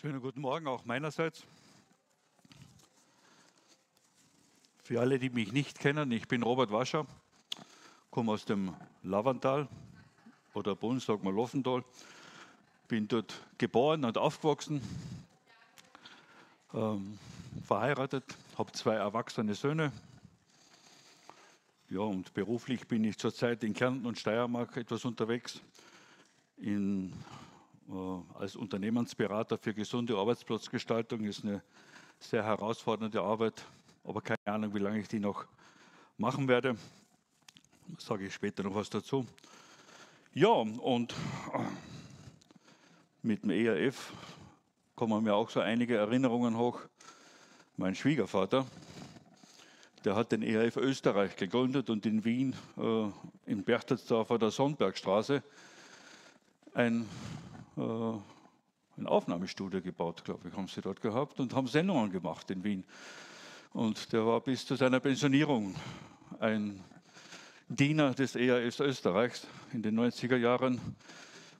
Schönen guten Morgen auch meinerseits. Für alle, die mich nicht kennen, ich bin Robert Wascher, komme aus dem Lavantal oder bei uns sagt man bin dort geboren und aufgewachsen, ähm, verheiratet, habe zwei erwachsene Söhne. Ja, und beruflich bin ich zurzeit in Kärnten und Steiermark etwas unterwegs, in als Unternehmensberater für gesunde Arbeitsplatzgestaltung ist eine sehr herausfordernde Arbeit, aber keine Ahnung, wie lange ich die noch machen werde. Sage ich später noch was dazu. Ja, und äh, mit dem ERF kommen mir auch so einige Erinnerungen hoch. Mein Schwiegervater, der hat den ERF Österreich gegründet und in Wien, äh, in Berchtesdorf der Sonnbergstraße, ein äh, ein Aufnahmestudio gebaut, glaube ich, haben sie dort gehabt und haben Sendungen gemacht in Wien. Und der war bis zu seiner Pensionierung ein Diener des ERS Österreichs in den 90er Jahren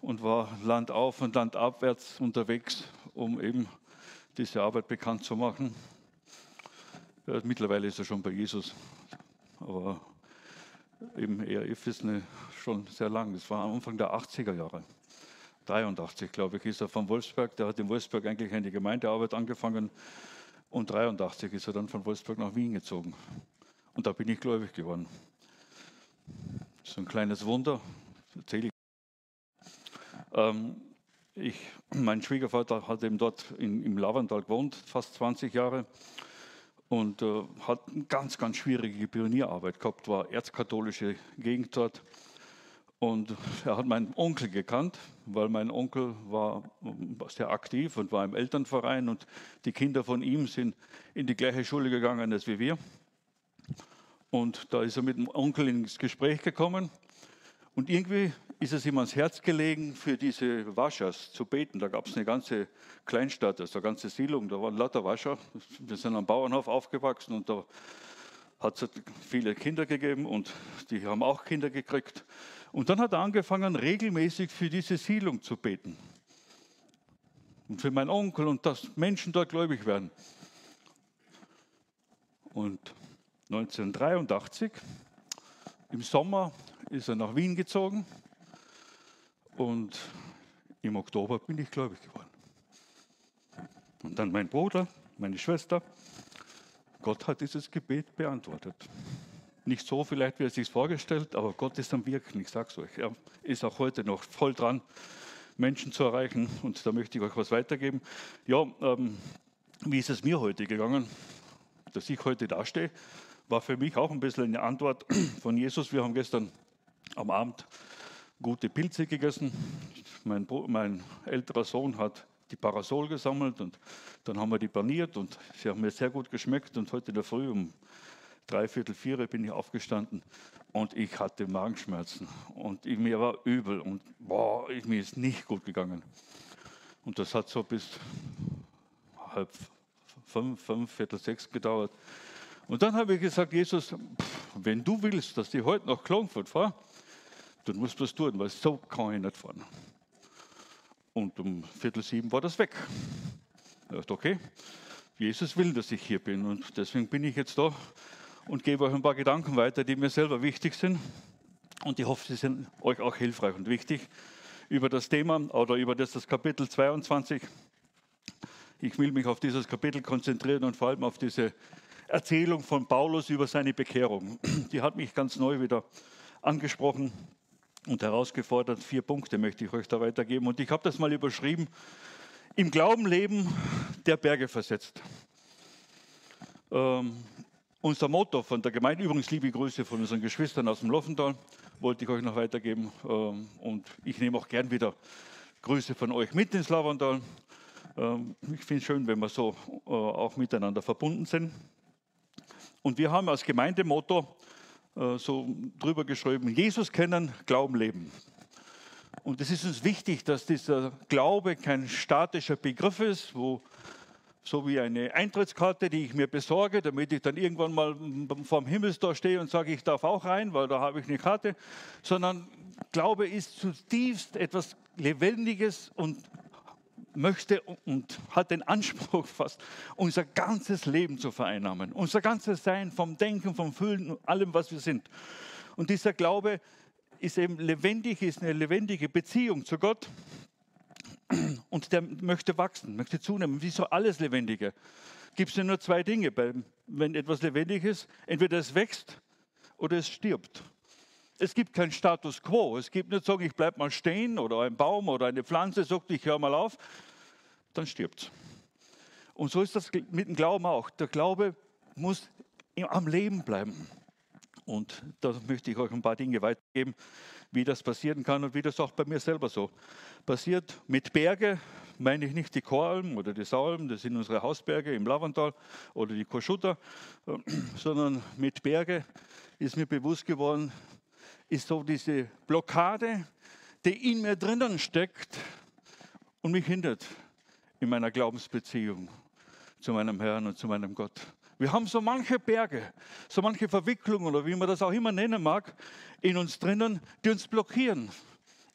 und war landauf und landabwärts unterwegs, um eben diese Arbeit bekannt zu machen. Mittlerweile ist er schon bei Jesus, aber eben ERF ist eine, schon sehr lang. Das war am Anfang der 80er Jahre. 83, glaube ich, ist er von Wolfsburg. Der hat in Wolfsburg eigentlich eine Gemeindearbeit angefangen und 83 ist er dann von Wolfsburg nach Wien gezogen. Und da bin ich gläubig geworden. So ein kleines Wunder, erzähle ich. Ähm, ich. Mein Schwiegervater hat eben dort in, im Lavantal gewohnt, fast 20 Jahre und äh, hat eine ganz, ganz schwierige Pionierarbeit gehabt, war erzkatholische Gegend dort. Und er hat meinen Onkel gekannt, weil mein Onkel war sehr aktiv und war im Elternverein und die Kinder von ihm sind in die gleiche Schule gegangen als wie wir. Und da ist er mit dem Onkel ins Gespräch gekommen und irgendwie ist es ihm ans Herz gelegen, für diese Waschers zu beten. Da gab es eine ganze Kleinstadt, also eine ganze Siedlung, da waren lauter Wascher. Wir sind am Bauernhof aufgewachsen und da hat es viele Kinder gegeben und die haben auch Kinder gekriegt. Und dann hat er angefangen, regelmäßig für diese Siedlung zu beten. Und für meinen Onkel und dass Menschen dort gläubig werden. Und 1983, im Sommer, ist er nach Wien gezogen. Und im Oktober bin ich gläubig geworden. Und dann mein Bruder, meine Schwester. Gott hat dieses Gebet beantwortet. Nicht so vielleicht, wie er sich vorgestellt, aber Gott ist am Wirken, ich sage es euch. Er ist auch heute noch voll dran, Menschen zu erreichen und da möchte ich euch was weitergeben. Ja, ähm, wie ist es mir heute gegangen, dass ich heute dastehe, war für mich auch ein bisschen eine Antwort von Jesus. Wir haben gestern am Abend gute Pilze gegessen. Mein, mein älterer Sohn hat die Parasol gesammelt und dann haben wir die paniert und sie haben mir sehr gut geschmeckt und heute in der Früh um dreiviertel vier bin ich aufgestanden und ich hatte Magenschmerzen und ich, mir war übel und boah, ich, mir ist nicht gut gegangen. Und das hat so bis halb fünf, fünf, viertel sechs gedauert. Und dann habe ich gesagt, Jesus, wenn du willst, dass ich heute nach Klagenfurt fahre, dann musst du das tun, weil so kann ich nicht fahren. Und um Viertel sieben war das weg. Ich dachte, okay, Jesus will, dass ich hier bin und deswegen bin ich jetzt da und gebe euch ein paar Gedanken weiter, die mir selber wichtig sind. Und ich hoffe, sie sind euch auch hilfreich und wichtig über das Thema oder über das, das Kapitel 22. Ich will mich auf dieses Kapitel konzentrieren und vor allem auf diese Erzählung von Paulus über seine Bekehrung. Die hat mich ganz neu wieder angesprochen und herausgefordert. Vier Punkte möchte ich euch da weitergeben. Und ich habe das mal überschrieben. Im Glauben leben, der Berge versetzt. Ähm, unser Motto von der Gemeinde, übrigens liebe Grüße von unseren Geschwistern aus dem Loffental, wollte ich euch noch weitergeben. Ähm, und ich nehme auch gern wieder Grüße von euch mit ins Lavandal. Ähm, ich finde es schön, wenn wir so äh, auch miteinander verbunden sind. Und wir haben als Gemeindemotto so drüber geschrieben, Jesus kennen, Glauben leben. Und es ist uns wichtig, dass dieser Glaube kein statischer Begriff ist, wo so wie eine Eintrittskarte, die ich mir besorge, damit ich dann irgendwann mal vorm Himmelstor stehe und sage, ich darf auch rein, weil da habe ich eine Karte, sondern Glaube ist zutiefst etwas Lebendiges und möchte und hat den Anspruch fast, unser ganzes Leben zu vereinnahmen. Unser ganzes Sein vom Denken, vom Fühlen, allem, was wir sind. Und dieser Glaube ist eben lebendig, ist eine lebendige Beziehung zu Gott. Und der möchte wachsen, möchte zunehmen, wie so alles Lebendige. Gibt es ja nur zwei Dinge, wenn etwas lebendig ist. Entweder es wächst oder es stirbt. Es gibt keinen Status quo. Es gibt nicht sagen, ich bleibe mal stehen oder ein Baum oder eine Pflanze sagt, ich höre mal auf, dann stirbt. Und so ist das mit dem Glauben auch. Der Glaube muss am Leben bleiben. Und da möchte ich euch ein paar Dinge weitergeben, wie das passieren kann und wie das auch bei mir selber so passiert. Mit Berge meine ich nicht die Choralm oder die Saualm, das sind unsere Hausberge im Lavantal oder die Koschutter, sondern mit Berge ist mir bewusst geworden, ist so diese Blockade, die in mir drinnen steckt und mich hindert in meiner Glaubensbeziehung zu meinem Herrn und zu meinem Gott. Wir haben so manche Berge, so manche Verwicklungen oder wie man das auch immer nennen mag, in uns drinnen, die uns blockieren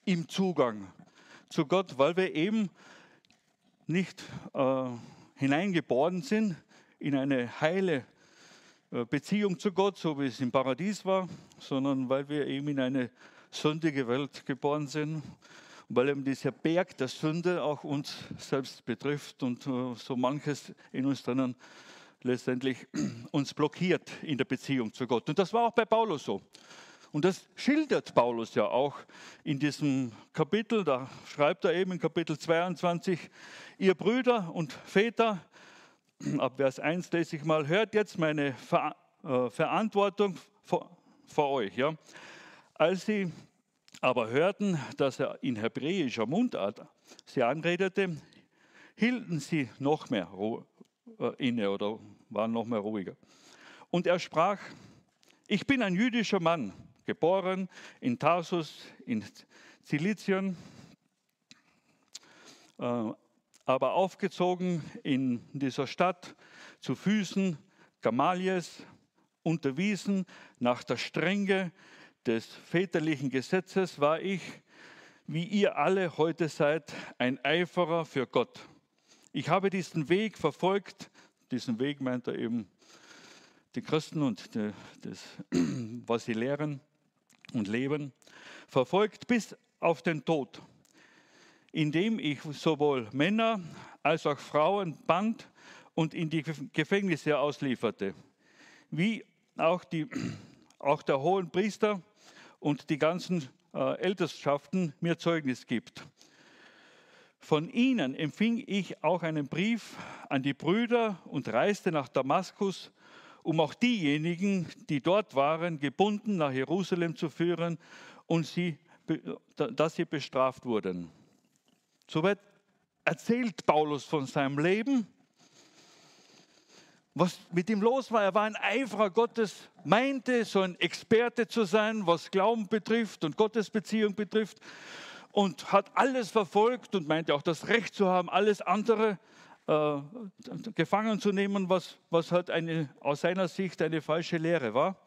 im Zugang zu Gott, weil wir eben nicht äh, hineingeboren sind in eine heile Beziehung zu Gott, so wie es im Paradies war, sondern weil wir eben in eine sündige Welt geboren sind, weil eben dieser Berg der Sünde auch uns selbst betrifft und äh, so manches in uns drinnen letztendlich uns blockiert in der Beziehung zu Gott. Und das war auch bei Paulus so. Und das schildert Paulus ja auch in diesem Kapitel. Da schreibt er eben in Kapitel 22, ihr Brüder und Väter, ab Vers 1 lese ich mal, hört jetzt meine Ver äh, Verantwortung vor, vor euch. Ja. Als sie aber hörten, dass er in hebräischer Mundart sie anredete, hielten sie noch mehr äh, inne oder waren noch mehr ruhiger. Und er sprach, ich bin ein jüdischer Mann, geboren in Tarsus in Zilizien, äh, aber aufgezogen in dieser Stadt zu Füßen Gamaliels, unterwiesen. Nach der Strenge des väterlichen Gesetzes, war ich, wie ihr alle heute seid, ein Eiferer für Gott. Ich habe diesen Weg verfolgt, diesen Weg meint er eben die Christen und die, das, was sie lehren und leben, verfolgt bis auf den Tod indem ich sowohl Männer als auch Frauen band und in die Gefängnisse auslieferte, wie auch, die, auch der hohen Priester und die ganzen äh, Ältestschaften mir Zeugnis gibt. Von ihnen empfing ich auch einen Brief an die Brüder und reiste nach Damaskus, um auch diejenigen, die dort waren, gebunden nach Jerusalem zu führen und sie, dass sie bestraft wurden. Soweit erzählt Paulus von seinem Leben. Was mit ihm los war, er war ein Eiferer Gottes, meinte so ein Experte zu sein, was Glauben betrifft und Gottesbeziehung betrifft und hat alles verfolgt und meinte auch das Recht zu haben, alles andere äh, gefangen zu nehmen, was, was halt eine, aus seiner Sicht eine falsche Lehre war.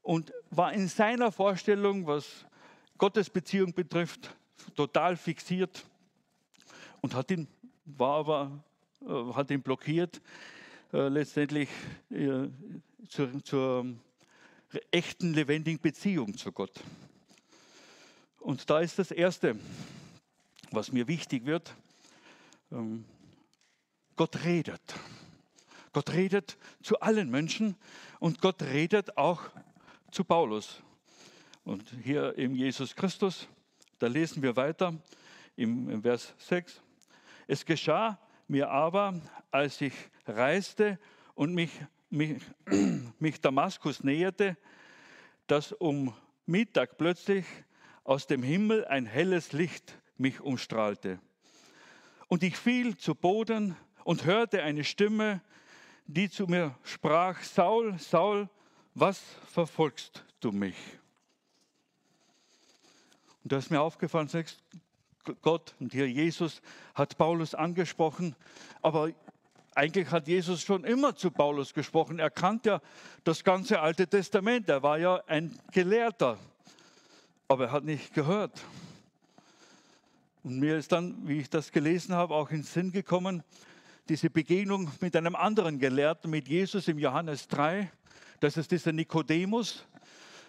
Und war in seiner Vorstellung, was Gottesbeziehung betrifft, total fixiert und hat ihn, war aber, äh, hat ihn blockiert, äh, letztendlich äh, zur, zur echten, lebendigen Beziehung zu Gott. Und da ist das Erste, was mir wichtig wird. Ähm, Gott redet. Gott redet zu allen Menschen und Gott redet auch zu Paulus. Und hier im Jesus Christus, da lesen wir weiter im, im Vers 6. Es geschah mir aber, als ich reiste und mich, mich, mich Damaskus näherte, dass um Mittag plötzlich aus dem Himmel ein helles Licht mich umstrahlte. Und ich fiel zu Boden und hörte eine Stimme, die zu mir sprach, Saul, Saul, was verfolgst du mich? Und da ist mir aufgefallen, Gott und hier Jesus hat Paulus angesprochen, aber eigentlich hat Jesus schon immer zu Paulus gesprochen. Er kannte ja das ganze Alte Testament. Er war ja ein Gelehrter, aber er hat nicht gehört. Und mir ist dann, wie ich das gelesen habe, auch in Sinn gekommen, diese Begegnung mit einem anderen Gelehrten, mit Jesus im Johannes 3. Das ist dieser Nikodemus,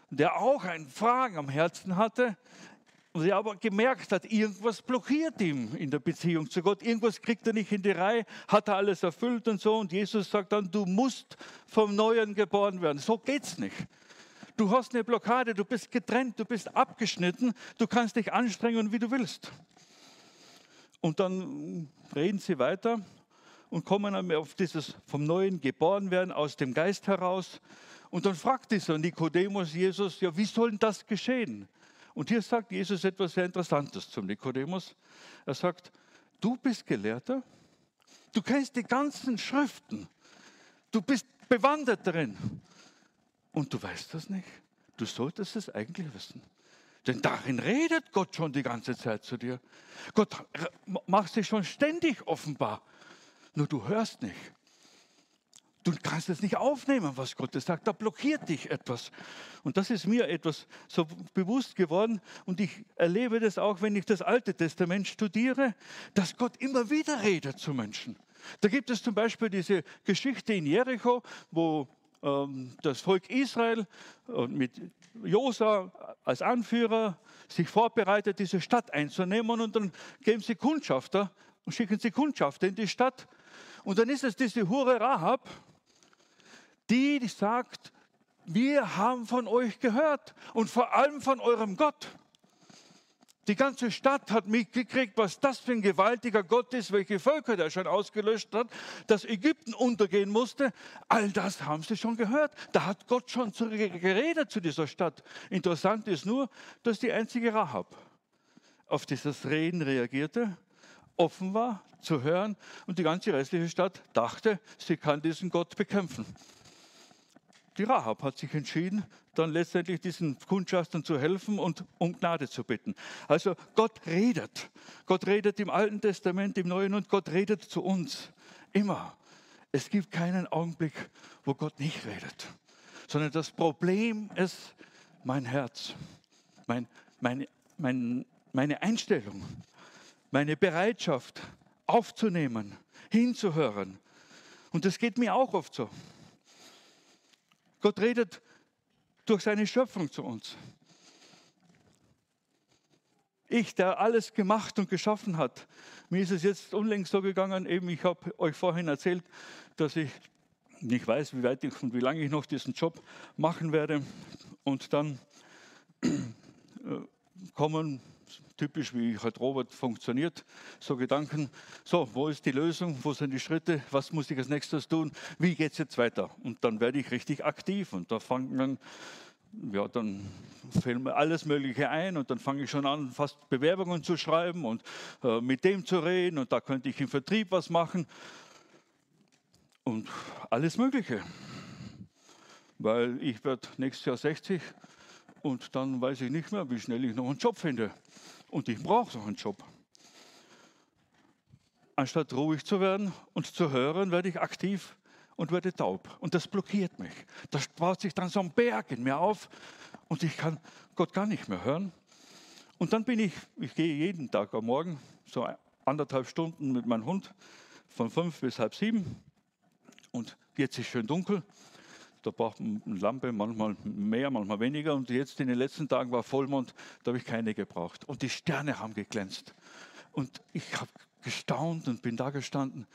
der auch ein Fragen am Herzen hatte. Und er aber gemerkt hat, irgendwas blockiert ihm in der Beziehung zu Gott. Irgendwas kriegt er nicht in die Reihe, hat er alles erfüllt und so. Und Jesus sagt dann, du musst vom Neuen geboren werden. So geht's nicht. Du hast eine Blockade, du bist getrennt, du bist abgeschnitten, du kannst dich anstrengen, wie du willst. Und dann reden sie weiter und kommen auf dieses vom Neuen geboren werden, aus dem Geist heraus. Und dann fragt dieser Nikodemus Jesus, ja, wie soll das geschehen? Und hier sagt Jesus etwas sehr Interessantes zum Nikodemus. Er sagt, du bist Gelehrter, du kennst die ganzen Schriften, du bist bewandert darin und du weißt das nicht. Du solltest es eigentlich wissen. Denn darin redet Gott schon die ganze Zeit zu dir. Gott macht sich schon ständig offenbar. Nur du hörst nicht. Du kannst es nicht aufnehmen, was Gott sagt. Da blockiert dich etwas. Und das ist mir etwas so bewusst geworden. Und ich erlebe das auch, wenn ich das Alte Testament studiere, dass Gott immer wieder redet zu Menschen. Da gibt es zum Beispiel diese Geschichte in Jericho, wo ähm, das Volk Israel äh, mit Josa als Anführer sich vorbereitet, diese Stadt einzunehmen. Und dann geben sie Kundschafter und schicken sie Kundschafter in die Stadt. Und dann ist es diese Hure Rahab, die sagt, wir haben von euch gehört und vor allem von eurem Gott. Die ganze Stadt hat mitgekriegt, was das für ein gewaltiger Gott ist, welche Völker der schon ausgelöscht hat, dass Ägypten untergehen musste. All das haben sie schon gehört. Da hat Gott schon geredet zu dieser Stadt. Interessant ist nur, dass die einzige Rahab auf dieses Reden reagierte, offen war zu hören und die ganze restliche Stadt dachte, sie kann diesen Gott bekämpfen. Die Rahab hat sich entschieden, dann letztendlich diesen Kundschaftern zu helfen und um Gnade zu bitten. Also Gott redet. Gott redet im Alten Testament, im Neuen und Gott redet zu uns. Immer. Es gibt keinen Augenblick, wo Gott nicht redet. Sondern das Problem ist mein Herz, mein, mein, mein, meine Einstellung, meine Bereitschaft aufzunehmen, hinzuhören. Und das geht mir auch oft so. Gott redet durch seine Schöpfung zu uns. Ich, der alles gemacht und geschaffen hat. Mir ist es jetzt unlängst so gegangen, eben ich habe euch vorhin erzählt, dass ich nicht weiß, wie weit ich und wie lange ich noch diesen Job machen werde. Und dann äh, kommen typisch wie halt Robert funktioniert, so Gedanken, so, wo ist die Lösung, wo sind die Schritte, was muss ich als nächstes tun, wie geht es jetzt weiter? Und dann werde ich richtig aktiv und da fangen dann, ja, dann fällt mir alles Mögliche ein und dann fange ich schon an, fast Bewerbungen zu schreiben und äh, mit dem zu reden und da könnte ich im Vertrieb was machen und alles Mögliche. Weil ich werde nächstes Jahr 60 und dann weiß ich nicht mehr, wie schnell ich noch einen Job finde. Und ich brauche so einen Job. Anstatt ruhig zu werden und zu hören, werde ich aktiv und werde taub. Und das blockiert mich. Das baut sich dann so ein Berg in mir auf und ich kann Gott gar nicht mehr hören. Und dann bin ich, ich gehe jeden Tag am Morgen so anderthalb Stunden mit meinem Hund von fünf bis halb sieben. Und jetzt ist schön dunkel. Da braucht man eine Lampe, manchmal mehr, manchmal weniger. Und jetzt in den letzten Tagen war Vollmond, da habe ich keine gebraucht. Und die Sterne haben geglänzt. Und ich habe gestaunt und bin da gestanden.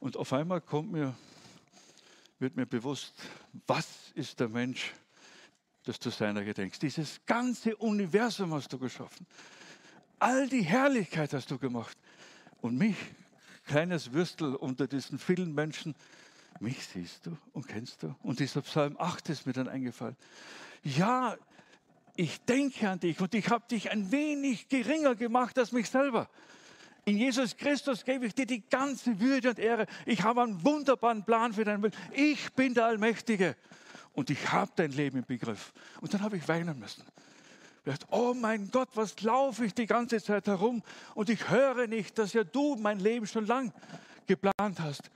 Und auf einmal kommt mir, wird mir bewusst, was ist der Mensch, dass du seiner gedenkst. Dieses ganze Universum hast du geschaffen. All die Herrlichkeit hast du gemacht. Und mich, kleines Würstel unter diesen vielen Menschen, mich siehst du und kennst du. Und dieser Psalm 8 ist mir dann eingefallen. Ja, ich denke an dich und ich habe dich ein wenig geringer gemacht als mich selber. In Jesus Christus gebe ich dir die ganze Würde und Ehre. Ich habe einen wunderbaren Plan für dein Leben. Ich bin der Allmächtige und ich habe dein Leben im Begriff. Und dann habe ich weinen müssen. Oh mein Gott, was laufe ich die ganze Zeit herum und ich höre nicht, dass ja du mein Leben schon lang geplant hast.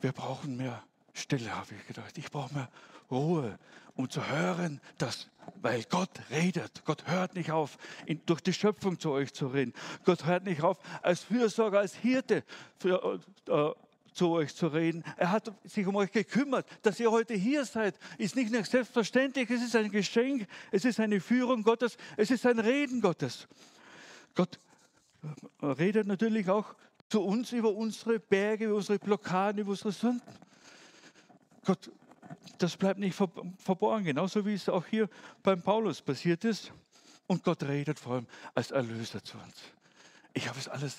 Wir brauchen mehr Stille, habe ich gedacht. Ich brauche mehr Ruhe um zu hören, dass weil Gott redet. Gott hört nicht auf, in, durch die Schöpfung zu euch zu reden. Gott hört nicht auf, als Fürsorger, als Hirte für, äh, zu euch zu reden. Er hat sich um euch gekümmert. Dass ihr heute hier seid, ist nicht nur selbstverständlich, es ist ein Geschenk, es ist eine Führung Gottes, es ist ein Reden Gottes. Gott äh, redet natürlich auch zu uns über unsere Berge, über unsere Blockaden, über unsere Sünden. Gott das bleibt nicht verborgen, genauso wie es auch hier beim Paulus passiert ist. Und Gott redet vor allem als Erlöser zu uns. Ich habe es alles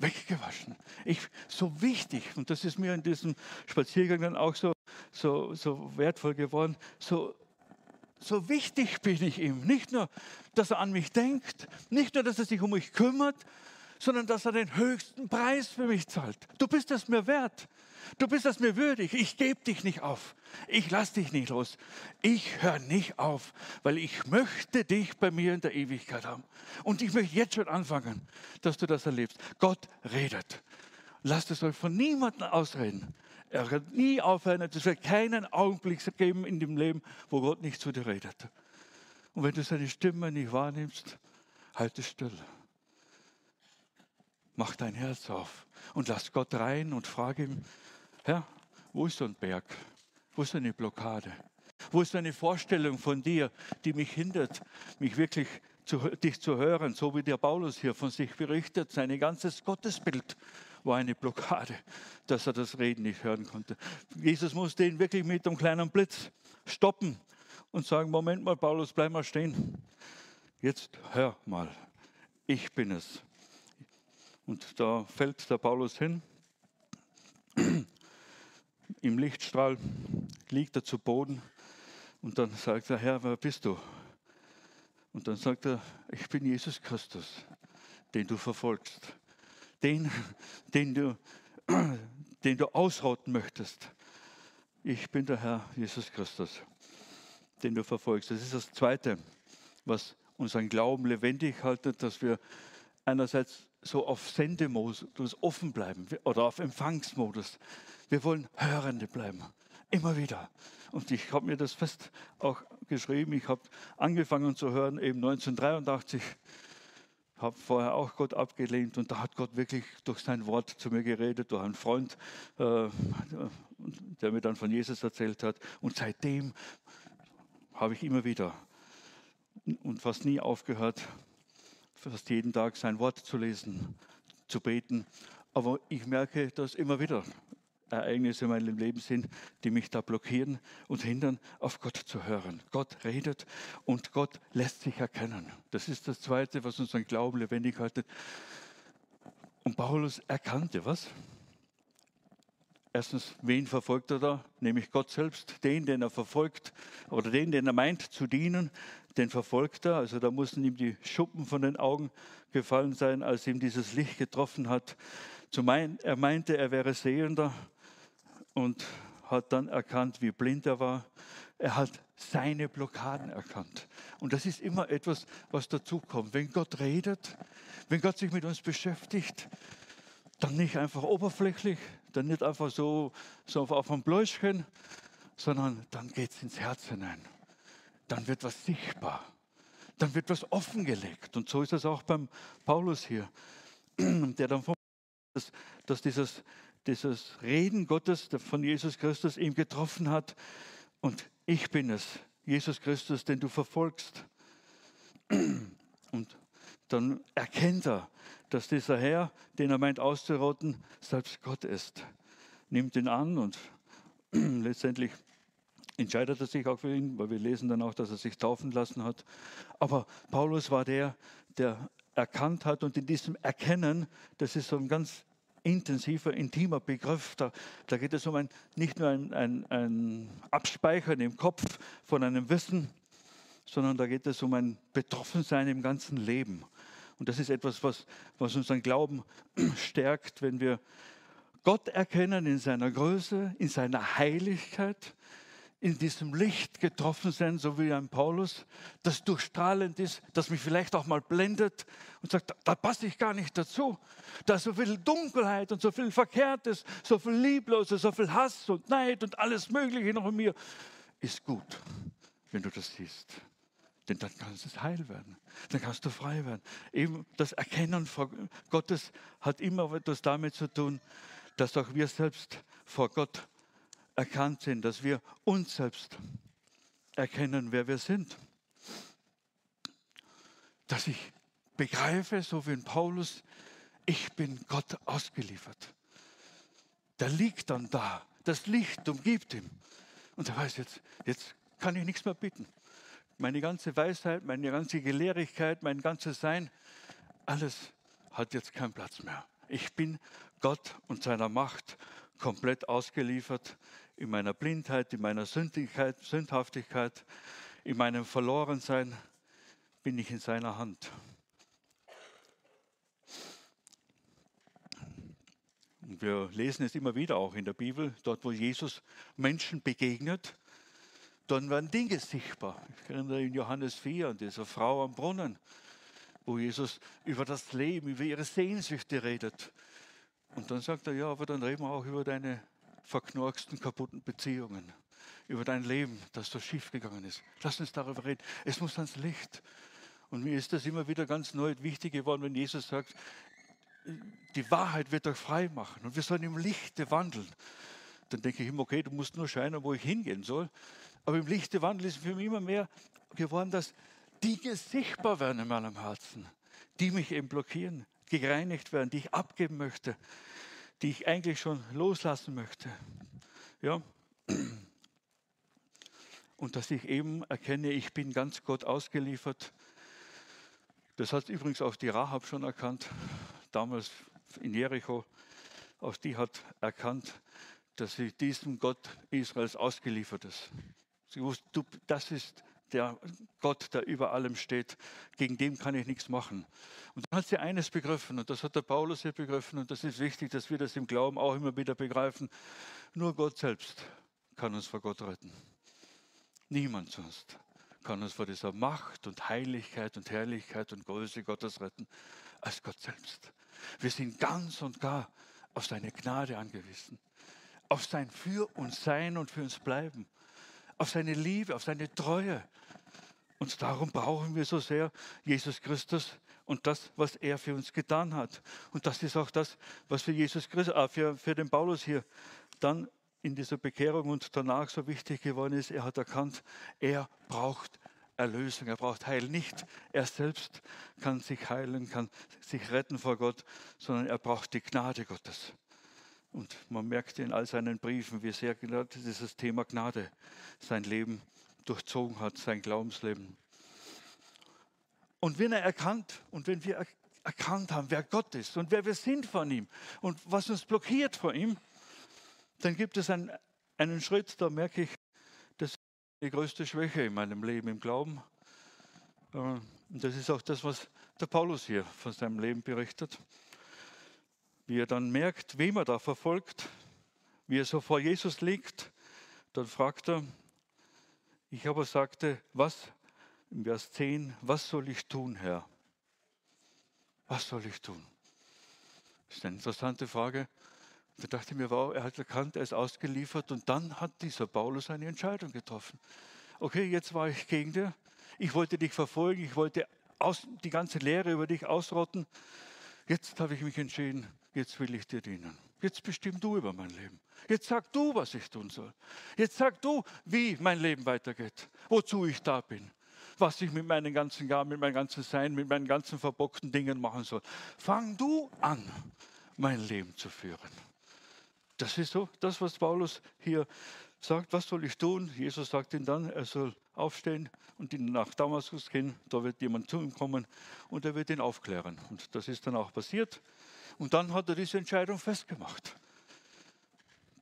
weggewaschen. Ich, so wichtig, und das ist mir in diesem Spaziergang dann auch so, so, so wertvoll geworden, so, so wichtig bin ich ihm. Nicht nur, dass er an mich denkt, nicht nur, dass er sich um mich kümmert, sondern dass er den höchsten Preis für mich zahlt. Du bist es mir wert. Du bist es mir würdig. Ich gebe dich nicht auf. Ich lasse dich nicht los. Ich höre nicht auf, weil ich möchte dich bei mir in der Ewigkeit haben. Und ich möchte jetzt schon anfangen, dass du das erlebst. Gott redet. Lasst es euch von niemandem ausreden. Er wird nie aufhören. Es wird keinen Augenblick geben in dem Leben, wo Gott nicht zu dir redet. Und wenn du seine Stimme nicht wahrnimmst, halte still. Mach dein Herz auf und lass Gott rein und frage ihm, Herr, wo ist so ein Berg? Wo ist eine Blockade? Wo ist eine Vorstellung von dir, die mich hindert, mich wirklich zu, dich zu hören, so wie der Paulus hier von sich berichtet? Sein ganzes Gottesbild war eine Blockade, dass er das Reden nicht hören konnte. Jesus musste ihn wirklich mit einem kleinen Blitz stoppen und sagen, Moment mal, Paulus, bleib mal stehen. Jetzt hör mal, ich bin es. Und da fällt der Paulus hin im Lichtstrahl, liegt er zu Boden und dann sagt er, Herr, wer bist du? Und dann sagt er, ich bin Jesus Christus, den du verfolgst, den, den, du, den du ausrotten möchtest. Ich bin der Herr Jesus Christus, den du verfolgst. Das ist das Zweite, was unseren Glauben lebendig haltet, dass wir einerseits so auf Sendemodus offen bleiben oder auf Empfangsmodus. Wir wollen Hörende bleiben. Immer wieder. Und ich habe mir das fest auch geschrieben. Ich habe angefangen zu hören, eben 1983. Habe vorher auch Gott abgelehnt und da hat Gott wirklich durch sein Wort zu mir geredet, durch einen Freund, äh, der mir dann von Jesus erzählt hat. Und seitdem habe ich immer wieder und fast nie aufgehört, fast jeden Tag sein Wort zu lesen, zu beten. Aber ich merke, dass immer wieder Ereignisse in meinem Leben sind, die mich da blockieren und hindern, auf Gott zu hören. Gott redet und Gott lässt sich erkennen. Das ist das Zweite, was unseren Glauben lebendig haltet. Und Paulus erkannte was? Erstens, wen verfolgt er da? Nämlich Gott selbst, den, den er verfolgt oder den, den er meint zu dienen, den verfolgt er. Also da mussten ihm die Schuppen von den Augen gefallen sein, als ihm dieses Licht getroffen hat. er meinte, er wäre Sehender und hat dann erkannt, wie blind er war. Er hat seine Blockaden erkannt. Und das ist immer etwas, was dazukommt. Wenn Gott redet, wenn Gott sich mit uns beschäftigt, dann nicht einfach oberflächlich, dann nicht einfach so, so auf einem Bläuschen, sondern dann geht es ins Herz hinein. Dann wird was sichtbar. Dann wird was offengelegt. Und so ist es auch beim Paulus hier, der dann dass, dass dieses, dieses Reden Gottes von Jesus Christus ihm getroffen hat. Und ich bin es, Jesus Christus, den du verfolgst. Und dann erkennt er, dass dieser Herr, den er meint auszurotten, selbst Gott ist. Nimmt ihn an und letztendlich entscheidet er sich auch für ihn, weil wir lesen dann auch, dass er sich taufen lassen hat. Aber Paulus war der, der erkannt hat und in diesem Erkennen, das ist so ein ganz intensiver, intimer Begriff. Da, da geht es um ein, nicht nur ein, ein, ein Abspeichern im Kopf von einem Wissen, sondern da geht es um ein Betroffensein im ganzen Leben. Und das ist etwas, was, was unseren Glauben stärkt, wenn wir Gott erkennen in seiner Größe, in seiner Heiligkeit, in diesem Licht getroffen sein, so wie ein Paulus, das durchstrahlend ist, das mich vielleicht auch mal blendet und sagt, da, da passe ich gar nicht dazu. Da ist so viel Dunkelheit und so viel Verkehrtes, so viel Liebloses, so viel Hass und Neid und alles Mögliche noch in mir. Ist gut. wenn du das siehst. Denn dann kannst du heil werden. Dann kannst du frei werden. Eben das Erkennen vor Gottes hat immer etwas damit zu tun, dass auch wir selbst vor Gott erkannt sind, dass wir uns selbst erkennen, wer wir sind. Dass ich begreife, so wie in Paulus, ich bin Gott ausgeliefert. Der liegt dann da. Das Licht umgibt ihn. Und er weiß jetzt, jetzt kann ich nichts mehr bitten meine ganze Weisheit, meine ganze Gelehrigkeit, mein ganzes Sein, alles hat jetzt keinen Platz mehr. Ich bin Gott und seiner Macht komplett ausgeliefert in meiner Blindheit, in meiner Sündigkeit, Sündhaftigkeit, in meinem Verlorensein bin ich in seiner Hand. Und wir lesen es immer wieder auch in der Bibel, dort wo Jesus Menschen begegnet, dann werden Dinge sichtbar. Ich erinnere in Johannes 4 an diese Frau am Brunnen, wo Jesus über das Leben, über ihre Sehnsüchte redet. Und dann sagt er, ja, aber dann reden wir auch über deine verknorksten, kaputten Beziehungen, über dein Leben, das so schief gegangen ist. Lass uns darüber reden. Es muss ans Licht. Und mir ist das immer wieder ganz neu wichtig geworden, wenn Jesus sagt, die Wahrheit wird euch frei machen und wir sollen im Lichte wandeln. Dann denke ich immer, okay, du musst nur scheinen, wo ich hingehen soll. Aber im Lichte Wandel ist für mich immer mehr geworden, dass Dinge sichtbar werden in meinem Herzen, die mich eben blockieren, gereinigt werden, die ich abgeben möchte, die ich eigentlich schon loslassen möchte. Ja. Und dass ich eben erkenne, ich bin ganz Gott ausgeliefert. Das hat übrigens auch die Rahab schon erkannt, damals in Jericho. Auch die hat erkannt, dass sie diesem Gott Israels ausgeliefert ist. Sie wusste, das ist der Gott, der über allem steht. Gegen den kann ich nichts machen. Und dann hat sie eines begriffen, und das hat der Paulus hier begriffen, und das ist wichtig, dass wir das im Glauben auch immer wieder begreifen. Nur Gott selbst kann uns vor Gott retten. Niemand sonst kann uns vor dieser Macht und Heiligkeit und Herrlichkeit und Größe Gottes retten, als Gott selbst. Wir sind ganz und gar auf seine Gnade angewiesen, auf sein Für uns Sein und für uns Bleiben auf seine Liebe, auf seine Treue. Und darum brauchen wir so sehr Jesus Christus und das, was er für uns getan hat. Und das ist auch das, was für Jesus Christus, äh, für, für den Paulus hier dann in dieser Bekehrung und danach so wichtig geworden ist. Er hat erkannt, er braucht Erlösung, er braucht Heil. Nicht er selbst kann sich heilen, kann sich retten vor Gott, sondern er braucht die Gnade Gottes. Und man merkt in all seinen Briefen, wie sehr dieses Thema Gnade sein Leben durchzogen hat, sein Glaubensleben. Und wenn er erkannt und wenn wir erkannt haben, wer Gott ist und wer wir sind von ihm und was uns blockiert vor ihm, dann gibt es einen, einen Schritt, da merke ich, das ist die größte Schwäche in meinem Leben im Glauben. Äh, und das ist auch das, was der Paulus hier von seinem Leben berichtet wie er dann merkt, wem er da verfolgt, wie er so vor Jesus liegt, dann fragt er, ich aber sagte, was, im Vers 10, was soll ich tun, Herr? Was soll ich tun? Das ist eine interessante Frage. Da dachte ich mir, wow, er hat erkannt, er ist ausgeliefert und dann hat dieser Paulus eine Entscheidung getroffen. Okay, jetzt war ich gegen dir, ich wollte dich verfolgen, ich wollte aus, die ganze Lehre über dich ausrotten. Jetzt habe ich mich entschieden, jetzt will ich dir dienen. Jetzt bestimm du über mein Leben. Jetzt sag du, was ich tun soll. Jetzt sag du, wie mein Leben weitergeht, wozu ich da bin, was ich mit meinen ganzen Gaben, mit meinem ganzen Sein, mit meinen ganzen verbockten Dingen machen soll. Fang du an, mein Leben zu führen. Das ist so, das, was Paulus hier sagt, was soll ich tun? Jesus sagt ihm dann, er soll aufstehen und nach Damaskus gehen. Da wird jemand zu ihm kommen und er wird ihn aufklären. Und das ist dann auch passiert. Und dann hat er diese Entscheidung festgemacht.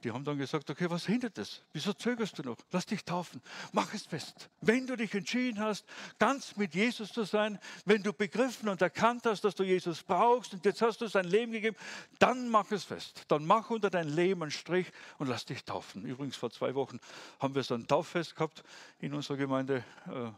Die haben dann gesagt, okay, was hindert es? Wieso zögerst du noch? Lass dich taufen. Mach es fest. Wenn du dich entschieden hast, ganz mit Jesus zu sein, wenn du begriffen und erkannt hast, dass du Jesus brauchst und jetzt hast du sein Leben gegeben, dann mach es fest. Dann mach unter dein Leben einen Strich und lass dich taufen. Übrigens, vor zwei Wochen haben wir so ein Tauffest gehabt in unserer Gemeinde. Äh,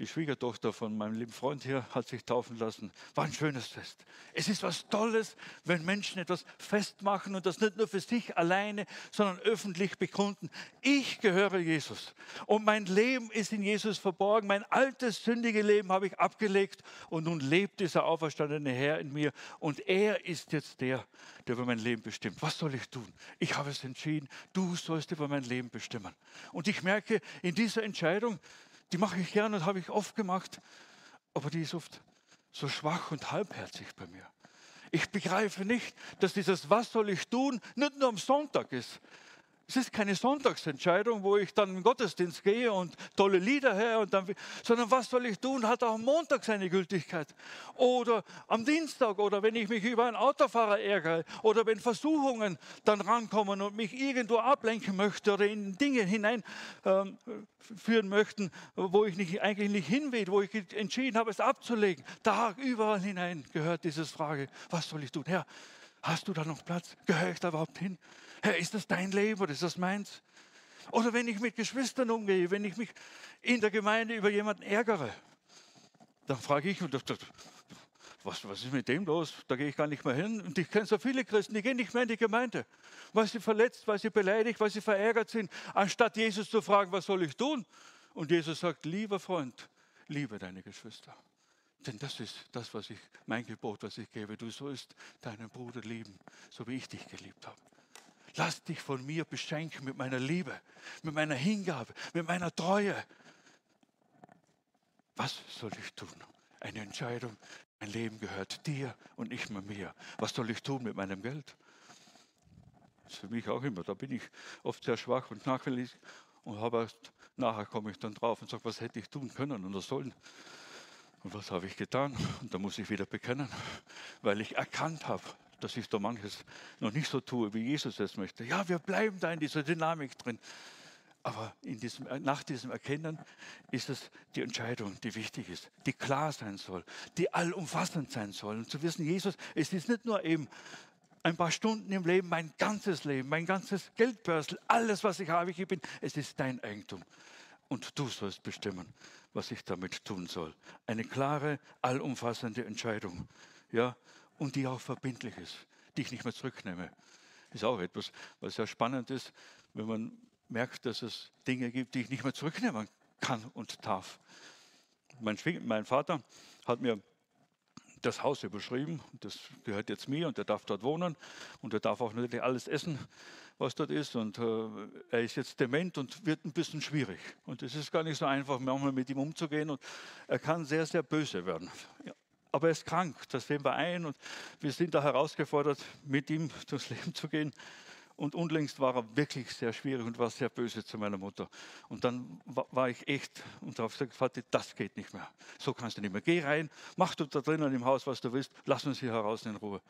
die Schwiegertochter von meinem lieben Freund hier hat sich taufen lassen. War ein schönes Fest. Es ist was Tolles, wenn Menschen etwas festmachen und das nicht nur für sich alleine, sondern öffentlich bekunden. Ich gehöre Jesus und mein Leben ist in Jesus verborgen. Mein altes sündige Leben habe ich abgelegt und nun lebt dieser auferstandene Herr in mir und er ist jetzt der, der über mein Leben bestimmt. Was soll ich tun? Ich habe es entschieden. Du sollst über mein Leben bestimmen. Und ich merke in dieser Entscheidung, die mache ich gern und habe ich oft gemacht, aber die ist oft so schwach und halbherzig bei mir. Ich begreife nicht, dass dieses Was soll ich tun nicht nur am Sonntag ist, es ist keine Sonntagsentscheidung, wo ich dann den Gottesdienst gehe und tolle Lieder her, und dann, sondern was soll ich tun, hat auch Montag seine Gültigkeit. Oder am Dienstag oder wenn ich mich über einen Autofahrer ärgere oder wenn Versuchungen dann rankommen und mich irgendwo ablenken möchte oder in Dinge hineinführen ähm, möchten, wo ich nicht, eigentlich nicht hin will, wo ich entschieden habe, es abzulegen. Da überall hinein gehört diese Frage, was soll ich tun? Herr, hast du da noch Platz? Gehöre ich da überhaupt hin? Herr, ist das dein Leben oder ist das meins? Oder wenn ich mit Geschwistern umgehe, wenn ich mich in der Gemeinde über jemanden ärgere, dann frage ich, was, was ist mit dem los? Da gehe ich gar nicht mehr hin. Und ich kenne so viele Christen, die gehen nicht mehr in die Gemeinde, weil sie verletzt, weil sie beleidigt, weil sie verärgert sind, anstatt Jesus zu fragen, was soll ich tun? Und Jesus sagt, lieber Freund, liebe deine Geschwister. Denn das ist das, was ich, mein Gebot, was ich gebe. Du sollst deinen Bruder lieben, so wie ich dich geliebt habe. Lass dich von mir beschenken mit meiner Liebe, mit meiner Hingabe, mit meiner Treue. Was soll ich tun? Eine Entscheidung. Mein Leben gehört dir und nicht mehr mir. Was soll ich tun mit meinem Geld? Das ist für mich auch immer. Da bin ich oft sehr schwach und nachwillig und habe nachher komme ich dann drauf und sage, was hätte ich tun können oder sollen. Und was habe ich getan? Und da muss ich wieder bekennen, weil ich erkannt habe, dass ich da manches noch nicht so tue, wie Jesus es möchte. Ja, wir bleiben da in dieser Dynamik drin. Aber diesem, nach diesem Erkennen ist es die Entscheidung, die wichtig ist, die klar sein soll, die allumfassend sein soll. Und zu wissen, Jesus, es ist nicht nur eben ein paar Stunden im Leben, mein ganzes Leben, mein ganzes Geldbörsel, alles, was ich habe, ich bin, es ist dein Eigentum. Und du sollst bestimmen, was ich damit tun soll. Eine klare, allumfassende Entscheidung. Ja, und die auch verbindlich ist, die ich nicht mehr zurücknehme. Ist auch etwas, was sehr spannend ist, wenn man merkt, dass es Dinge gibt, die ich nicht mehr zurücknehmen kann und darf. Mein, mein Vater hat mir das Haus überschrieben, das gehört jetzt mir und er darf dort wohnen und er darf auch natürlich alles essen, was dort ist. Und äh, er ist jetzt dement und wird ein bisschen schwierig. Und es ist gar nicht so einfach, manchmal mit ihm umzugehen und er kann sehr, sehr böse werden. Ja, aber er ist krank, das sehen wir ein und wir sind da herausgefordert, mit ihm durchs Leben zu gehen. Und unlängst war er wirklich sehr schwierig und war sehr böse zu meiner Mutter. Und dann war ich echt und habe gesagt, Vater, das geht nicht mehr. So kannst du nicht mehr. Geh rein, mach du da drinnen im Haus, was du willst, lass uns hier heraus in Ruhe.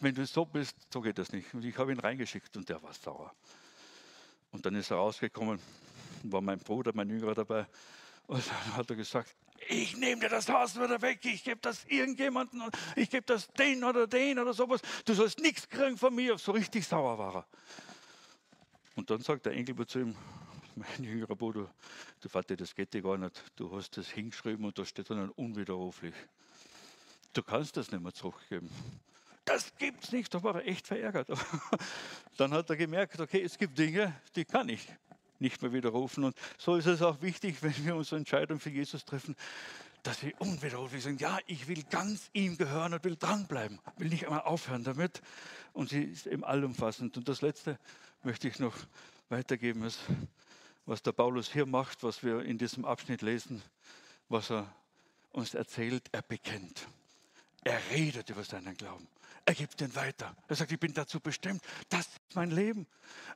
Wenn du so bist, so geht das nicht. Und ich habe ihn reingeschickt und der war sauer. Und dann ist er rausgekommen, war mein Bruder, mein Jüngerer dabei. Und dann hat er gesagt, ich nehme dir das Haus wieder weg, ich gebe das irgendjemanden, ich gebe das den oder den oder sowas. Du sollst nichts kriegen von mir. So richtig sauer war er. Und dann sagt der Enkel zu ihm, mein jüngerer Bruder, du Vater, das geht dir gar nicht. Du hast das hingeschrieben und da steht dann unwiderruflich. Du kannst das nicht mehr zurückgeben. Das gibt's nicht. Da war er echt verärgert. dann hat er gemerkt, okay, es gibt Dinge, die kann ich nicht mehr widerrufen. Und so ist es auch wichtig, wenn wir unsere Entscheidung für Jesus treffen, dass wir unwiderruflich sagen, ja, ich will ganz ihm gehören und will dranbleiben, will nicht einmal aufhören damit. Und sie ist eben allumfassend. Und das Letzte möchte ich noch weitergeben, ist, was der Paulus hier macht, was wir in diesem Abschnitt lesen, was er uns erzählt, er bekennt. Er redet über seinen Glauben. Er gibt den weiter. Er sagt, ich bin dazu bestimmt. Das ist mein Leben.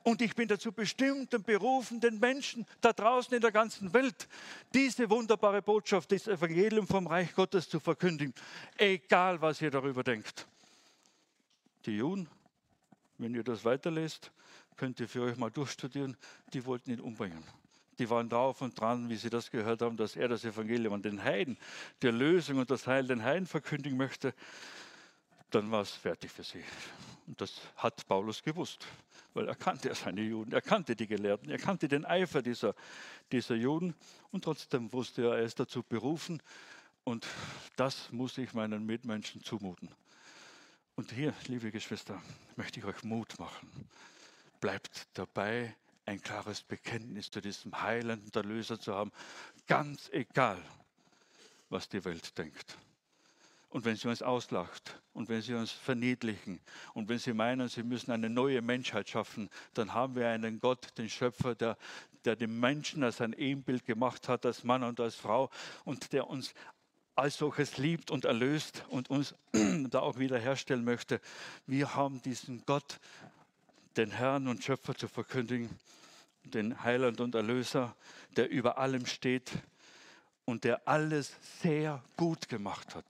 Und ich bin dazu bestimmt und berufen, den Menschen da draußen in der ganzen Welt diese wunderbare Botschaft, das Evangelium vom Reich Gottes zu verkündigen. Egal, was ihr darüber denkt. Die Juden, wenn ihr das weiterlest, könnt ihr für euch mal durchstudieren, die wollten ihn umbringen. Die waren drauf und dran, wie sie das gehört haben, dass er das Evangelium an den Heiden, der Lösung und das Heil den Heiden verkündigen möchte dann war es fertig für sie. Und das hat Paulus gewusst, weil er kannte seine Juden, er kannte die Gelehrten, er kannte den Eifer dieser, dieser Juden und trotzdem wusste er, er ist dazu berufen und das muss ich meinen Mitmenschen zumuten. Und hier, liebe Geschwister, möchte ich euch Mut machen. Bleibt dabei, ein klares Bekenntnis zu diesem heilenden Erlöser zu haben, ganz egal, was die Welt denkt. Und wenn sie uns auslacht und wenn sie uns verniedlichen und wenn sie meinen, sie müssen eine neue Menschheit schaffen, dann haben wir einen Gott, den Schöpfer, der, der den Menschen als ein Ebenbild gemacht hat, als Mann und als Frau und der uns als solches liebt und erlöst und uns da auch wiederherstellen möchte. Wir haben diesen Gott, den Herrn und Schöpfer zu verkündigen, den Heiland und Erlöser, der über allem steht und der alles sehr gut gemacht hat.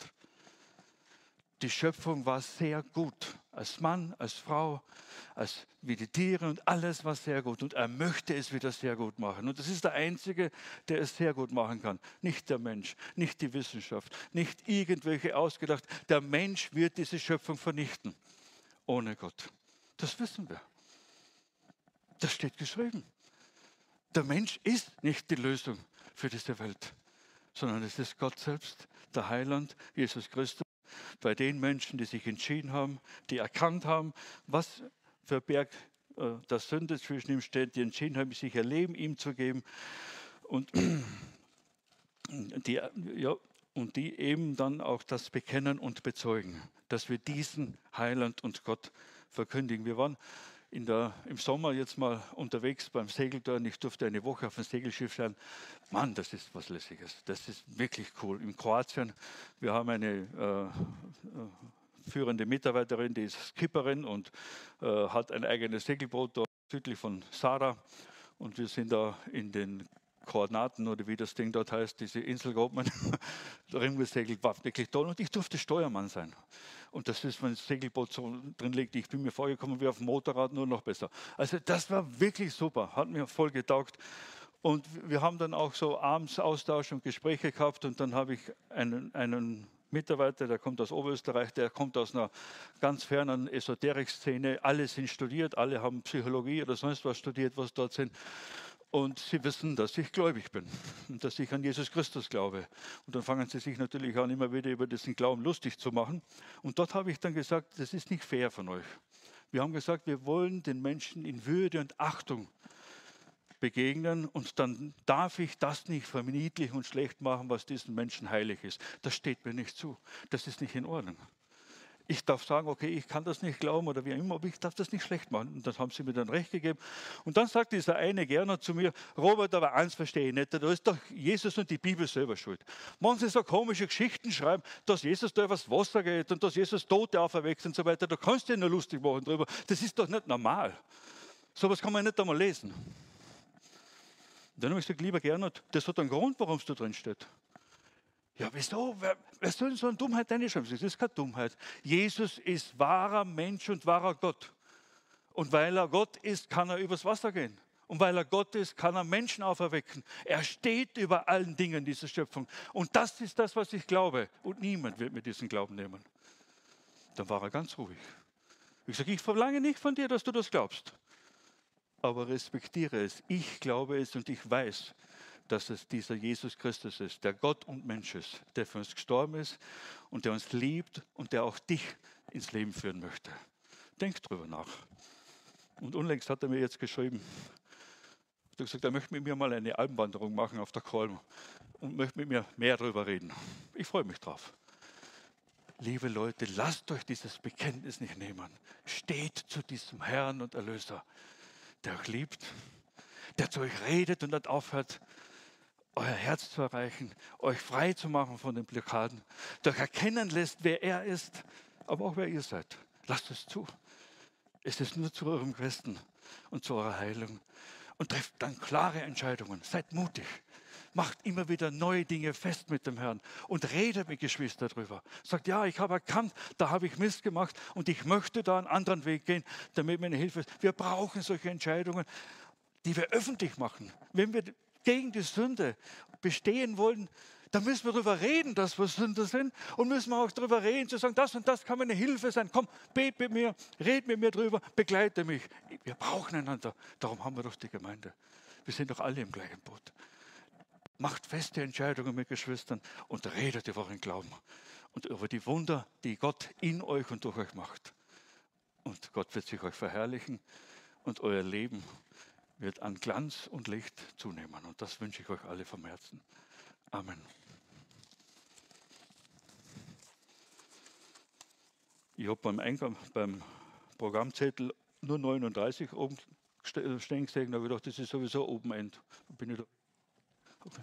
Die Schöpfung war sehr gut, als Mann, als Frau, als wie die Tiere und alles war sehr gut. Und er möchte es wieder sehr gut machen. Und das ist der Einzige, der es sehr gut machen kann. Nicht der Mensch, nicht die Wissenschaft, nicht irgendwelche ausgedacht. Der Mensch wird diese Schöpfung vernichten. Ohne Gott. Das wissen wir. Das steht geschrieben. Der Mensch ist nicht die Lösung für diese Welt, sondern es ist Gott selbst, der Heiland, Jesus Christus bei den Menschen, die sich entschieden haben, die erkannt haben, was für Berg äh, der Sünde zwischen ihm steht, die entschieden haben, sich ihr Leben ihm zu geben und die, ja, und die eben dann auch das bekennen und bezeugen, dass wir diesen Heiland und Gott verkündigen. Wir waren der, im Sommer jetzt mal unterwegs beim Segeltörn. Ich durfte eine Woche auf ein Segelschiff sein. Mann, das ist was Lässiges. Das ist wirklich cool. In Kroatien, wir haben eine äh, äh, führende Mitarbeiterin, die ist Skipperin und äh, hat ein eigenes Segelboot dort südlich von Sara. Und wir sind da in den Koordinaten oder wie das Ding dort heißt, diese Inselgruppen, darin gesegelt, war wirklich toll. Und ich durfte Steuermann sein. Und das ist, wenn das Segelboot so drin liegt, ich bin mir vorgekommen wie auf dem Motorrad, nur noch besser. Also das war wirklich super, hat mir voll getaugt. Und wir haben dann auch so abends Austausch und Gespräche gehabt und dann habe ich einen, einen Mitarbeiter, der kommt aus Oberösterreich, der kommt aus einer ganz fernen Esoterik-Szene. Alle sind studiert, alle haben Psychologie oder sonst was studiert, was dort sind. Und sie wissen, dass ich gläubig bin und dass ich an Jesus Christus glaube. Und dann fangen sie sich natürlich an, immer wieder über diesen Glauben lustig zu machen. Und dort habe ich dann gesagt, das ist nicht fair von euch. Wir haben gesagt, wir wollen den Menschen in Würde und Achtung begegnen und dann darf ich das nicht verniedlichen und schlecht machen, was diesen Menschen heilig ist. Das steht mir nicht zu. Das ist nicht in Ordnung ich darf sagen, okay, ich kann das nicht glauben oder wie immer, aber ich darf das nicht schlecht machen. Und das haben sie mir dann recht gegeben. Und dann sagt dieser eine Gerner zu mir, Robert, aber eins verstehe ich nicht, da ist doch Jesus und die Bibel selber schuld. Machen sie so komische Geschichten schreiben, dass Jesus da übers Wasser geht und dass Jesus Tote auferweckt und so weiter, da kannst du ja nur lustig machen drüber. Das ist doch nicht normal. So etwas kann man nicht einmal lesen. dann habe ich gesagt, lieber Gernot, das hat einen Grund, warum es da drin steht. Ja, wieso? Wer soll in so eine Dummheit reinschreiben? Das ist keine Dummheit. Jesus ist wahrer Mensch und wahrer Gott. Und weil er Gott ist, kann er übers Wasser gehen. Und weil er Gott ist, kann er Menschen auferwecken. Er steht über allen Dingen dieser Schöpfung. Und das ist das, was ich glaube. Und niemand wird mir diesen Glauben nehmen. Dann war er ganz ruhig. Ich sage, ich verlange nicht von dir, dass du das glaubst. Aber respektiere es. Ich glaube es und ich weiß, dass es dieser Jesus Christus ist, der Gott und Mensch ist, der für uns gestorben ist und der uns liebt und der auch dich ins Leben führen möchte. Denk drüber nach. Und unlängst hat er mir jetzt geschrieben, er hat gesagt, er möchte mit mir mal eine Alpenwanderung machen auf der Kolm und möchte mit mir mehr darüber reden. Ich freue mich drauf. Liebe Leute, lasst euch dieses Bekenntnis nicht nehmen. Steht zu diesem Herrn und Erlöser, der euch liebt, der zu euch redet und nicht aufhört, euer Herz zu erreichen, euch frei zu machen von den Blockaden, durch erkennen lässt, wer er ist, aber auch wer ihr seid. Lasst es zu. Es ist nur zu eurem Besten und zu eurer Heilung. Und trefft dann klare Entscheidungen. Seid mutig. Macht immer wieder neue Dinge fest mit dem Herrn und redet mit Geschwistern darüber. Sagt, ja, ich habe erkannt, da habe ich Mist gemacht und ich möchte da einen anderen Weg gehen, damit mir eine Hilfe ist. Wir brauchen solche Entscheidungen, die wir öffentlich machen. Wenn wir gegen die Sünde bestehen wollen, Da müssen wir darüber reden, dass wir Sünder sind und müssen wir auch darüber reden, zu sagen, das und das kann mir eine Hilfe sein. Komm, bet mit mir, red mit mir drüber, begleite mich. Wir brauchen einander. Darum haben wir doch die Gemeinde. Wir sind doch alle im gleichen Boot. Macht feste Entscheidungen mit Geschwistern und redet über euren Glauben und über die Wunder, die Gott in euch und durch euch macht. Und Gott wird sich euch verherrlichen und euer Leben wird an Glanz und Licht zunehmen. Und das wünsche ich euch alle vom Herzen. Amen. Ich habe beim Eingang, beim Programmzettel nur 39 oben stehen gesehen, da habe ich gedacht, das ist sowieso Open End. Bin ich da. Okay.